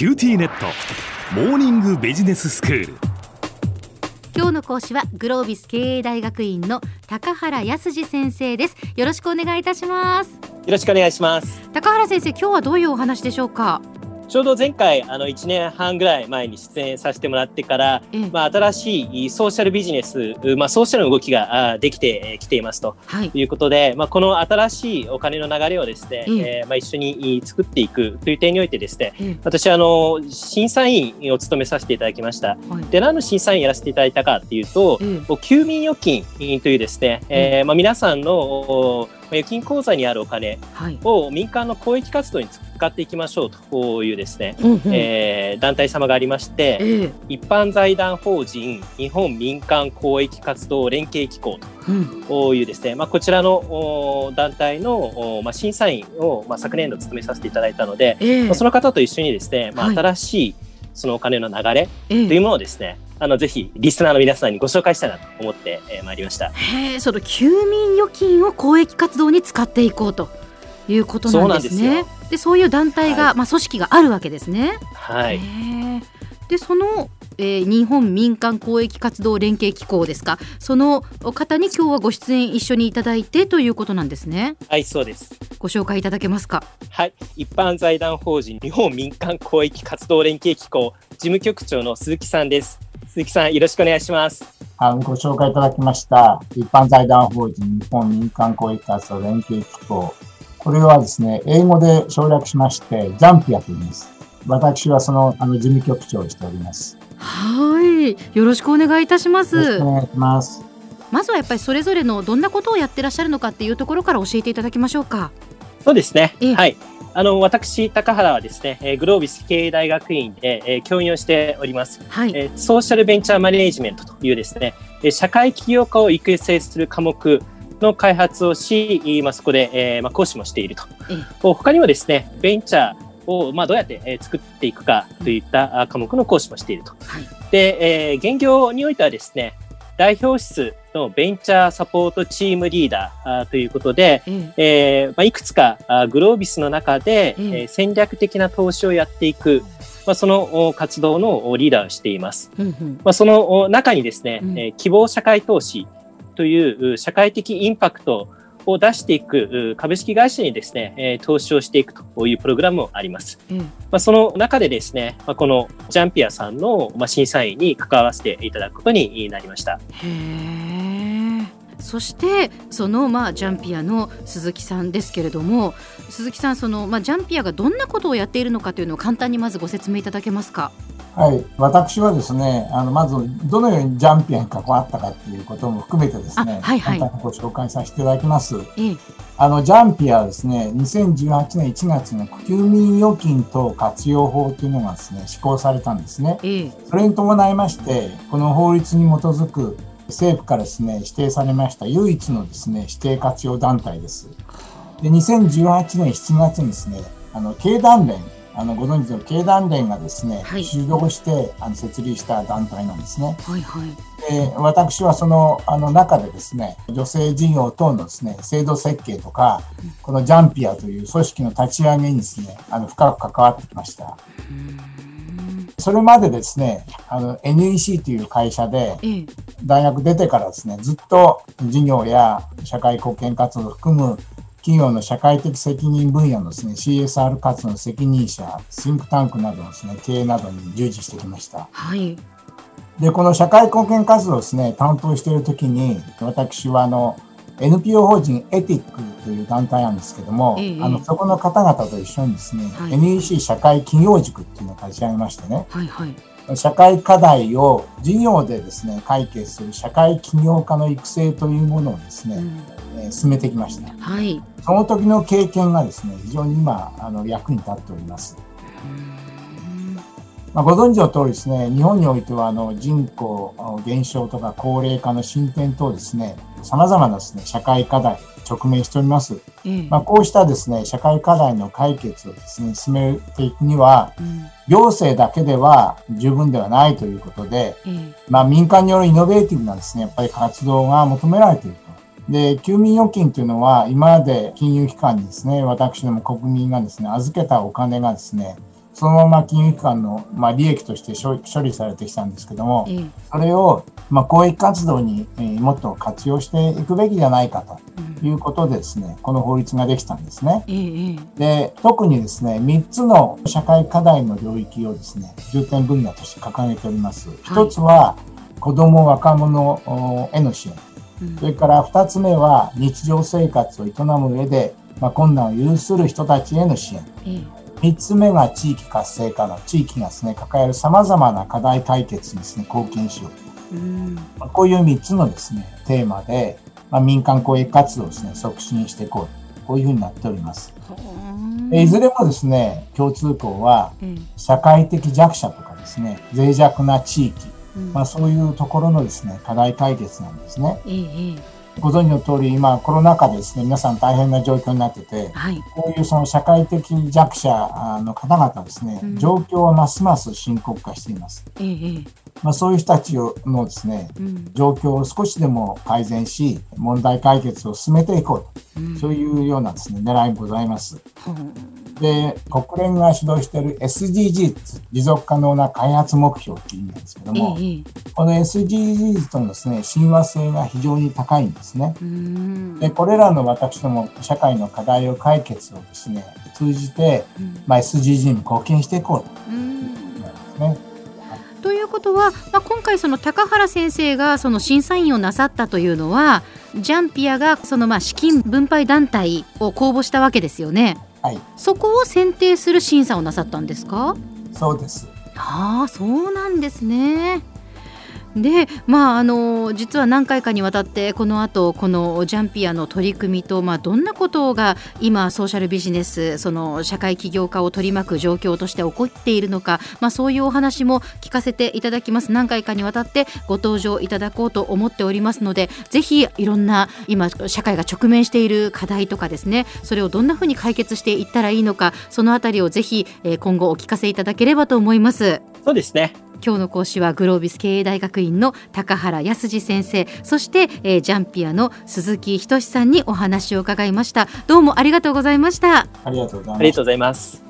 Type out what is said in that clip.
QTnet。モーニングビジネススクール。今日の講師はグロービス経営大学院の高原康二先生です。よろしくお願いいたします。よろしくお願いします。高原先生今日はどういうお話でしょうか？ちょうど前回あの1年半ぐらい前に出演させてもらってから、ええ、まあ、新しいソーシャルビジネス、まあ、ソーシャルの動きができてきていますと。い。うことで、はい、まあ、この新しいお金の流れをですね、ええ。ー、まあ、一緒に作っていくという点においてですね、私あの審査員を務めさせていただきました。はい、で何の審査員やらせていただいたかというと、休眠預金というですね、えーまあ、皆さんの預金口座にあるお金を民間の公益活動に使っていきましょうというですね、うんうん、えー、団体様がありまして、えー、一般財団法人日本民間公益活動連携機構というですね、うん、まあ、こちらの団体の、まあ、審査員を、まあ、昨年度務めさせていただいたので、えー、まあ、その方と一緒にですね、まあ、新しいそのお金の流れというものをですね、あのぜひリスナーの皆さんにご紹介したいなと思ってまい、えー、りました。へその休眠預金を公益活動に使っていこうということなんですね。でそういう団体が、はい、まあ組織があるわけですね。はい。でその、えー、日本民間公益活動連携機構ですかその方に今日はご出演一緒にいただいてということなんですね。はいそうです。ご紹介いただけますか。はい一般財団法人日本民間公益活動連携機構事務局長の鈴木さんです。鈴木さん、よろしくお願いします。あご紹介いただきました、一般財団法人日本民間公益活動連携機構。これはですね、英語で省略しまして、ジャンピアと言います。私はそのあの事務局長をしております。はい、よろしくお願いいたします。よろしくお願いします。まずはやっぱりそれぞれのどんなことをやってらっしゃるのかっていうところから教えていただきましょうか。そうですね。はい。あの私、高原はですね、えー、グロービス経営大学院で、えー、教員をしております、はいえー、ソーシャルベンチャーマネージメントというですね、社会起業家を育成する科目の開発をし、まあ、そこで、えーまあ、講師もしていると。他にもですね、ベンチャーを、まあ、どうやって、えー、作っていくかといった科目の講師もしていると。はい、で、えー、現業においてはですね、代表室のベンチャーサポートチームリーダーということで、うん、えー、まあ、いくつかグロービスの中で、うん、えー、戦略的な投資をやっていく、まあ、その活動のリーダーをしています。うんうん、まあ、その中にですね、うん、えー、希望社会投資という社会的インパクトを出していく株式会社にですね、え投資をしていくというプログラムもあります。うん、まあ、その中でですね、まあ、このジャンピアさんのまあ審査員に関わらせていただくことになりました。そしてそのまあジャンピアの鈴木さんですけれども鈴木さんそのまあジャンピアがどんなことをやっているのかというのを簡単にまずご説明いただけますか？はい、私はですね、あのまずどのようにジャンピオンに関わったかということも含めてですね、はいはい、簡単にご紹介させていただきます。ええ、あのジャンピアはですね、2018年1月の休眠預金等活用法というのがですね、施行されたんですね。え、それに伴いまして、この法律に基づく政府からですね、指定されました唯一のですね、指定活用団体です。で、2018年7月にですね、あの経団連あのご存知の経団連がですね、はい、主導してあの設立した団体なんですね。はいはい、で私はそのあの中でですね女性事業等のですね制度設計とか、うん、このジャンピアという組織の立ち上げにですねあの深く関わってきました。それまでですね、あの NEC という会社で、大学出てからですね、ずっと事業や社会貢献活動を含む企業の社会的責任分野のですね、CSR 活動の責任者、シンクタンクなどのですね、経営などに従事してきました。はい。で、この社会貢献活動をですね、担当しているときに、私はあの、NPO 法人エティックという団体なんですけども、ええ、あのそこの方々と一緒にですね、はい、NEC 社会企業塾っていうのを立ち上げましてね、はいはい、社会課題を事業でですね解決する社会起業家の育成というものをですね、うん。え進めてきました、はい、その時の経験がですね非常に今あの役に立っております。まあ、ご存知の通りですね、日本においてはあの人口減少とか高齢化の進展等ですね、様々なですね、社会課題直面しております。うん、まあ、こうしたですね、社会課題の解決をですね、進めていくには、うん、行政だけでは十分ではないということで、うん、まあ、民間によるイノベーティブなですね、やっぱり活動が求められていると。で、休眠預金というのは、今まで金融機関にですね、私ども国民がですね、預けたお金がですね、そのまま金融機関の、まあ、利益として処理されてきたんですけども、えー、それを、まあ、公益活動に、えー、もっと活用していくべきじゃないかということでですね、この法律ができたんですね。えー、で特にですね3つの社会課題の領域をですね重点分野として掲げております。一つは子ども若者への支援、それから2つ目は日常生活を営む上で、まあ、困難を有する人たちへの支援、3つ目が地域活性化の地域がですね抱えるさまざまな課題解決にですね貢献しようと、う。ん。まあ、こういう3つのですねテーマで、まあ、民間公益活動をですね促進していこうこういうふうになっております。いずれもですね共通項は、社会的弱者とかですね脆弱な地域、うん、まあ、そういうところのですね課題解決なんですね。ご存知の通り、今、コロナ禍でですね、皆さん大変な状況になってて、はい、こういうその社会的弱者の方々ですね、うん、状況はますます深刻化しています。ええまあ、そういう人たちのですね、うん、状況を少しでも改善し、問題解決を進めていこうと、うん、そういうようなですね、狙いございます。で、国連が主導している SDGs、持続可能な開発目標っていう意味なんですけども、ええ、この SDGs とのですね、親和性が非常に高いんですね。で、これらの私ども社会の課題を解決をですね、通じて、まあ、SDGs に貢献していこうということなんですね。ということは、まあ、今回その高原先生がその審査員をなさったというのはジャンピアがそのまあ資金分配団体を公募したわけですよね。はい、そこを選定する審査をなさったんですか？そうです。ああそうなんですねでまああの実は何回かにわたってこの後このジャンピアの取り組みと、まあ、どんなことが今ソーシャルビジネスその社会起業家を取り巻く状況として起こっているのか、まあ、そういうお話も聞かせていただきます何回かにわたってご登場いただこうと思っておりますのでぜひいろんな今社会が直面している課題とかですねそれをどんなふうに解決していったらいいのかそのあたりをぜひ今後お聞かせいただければと思います。そうですね今日の講師はグロービス経営大学院の高原康二先生。そして、えー、ジャンピアの鈴木仁さんにお話を伺いました。どうもありがとうございました。ありがとうございます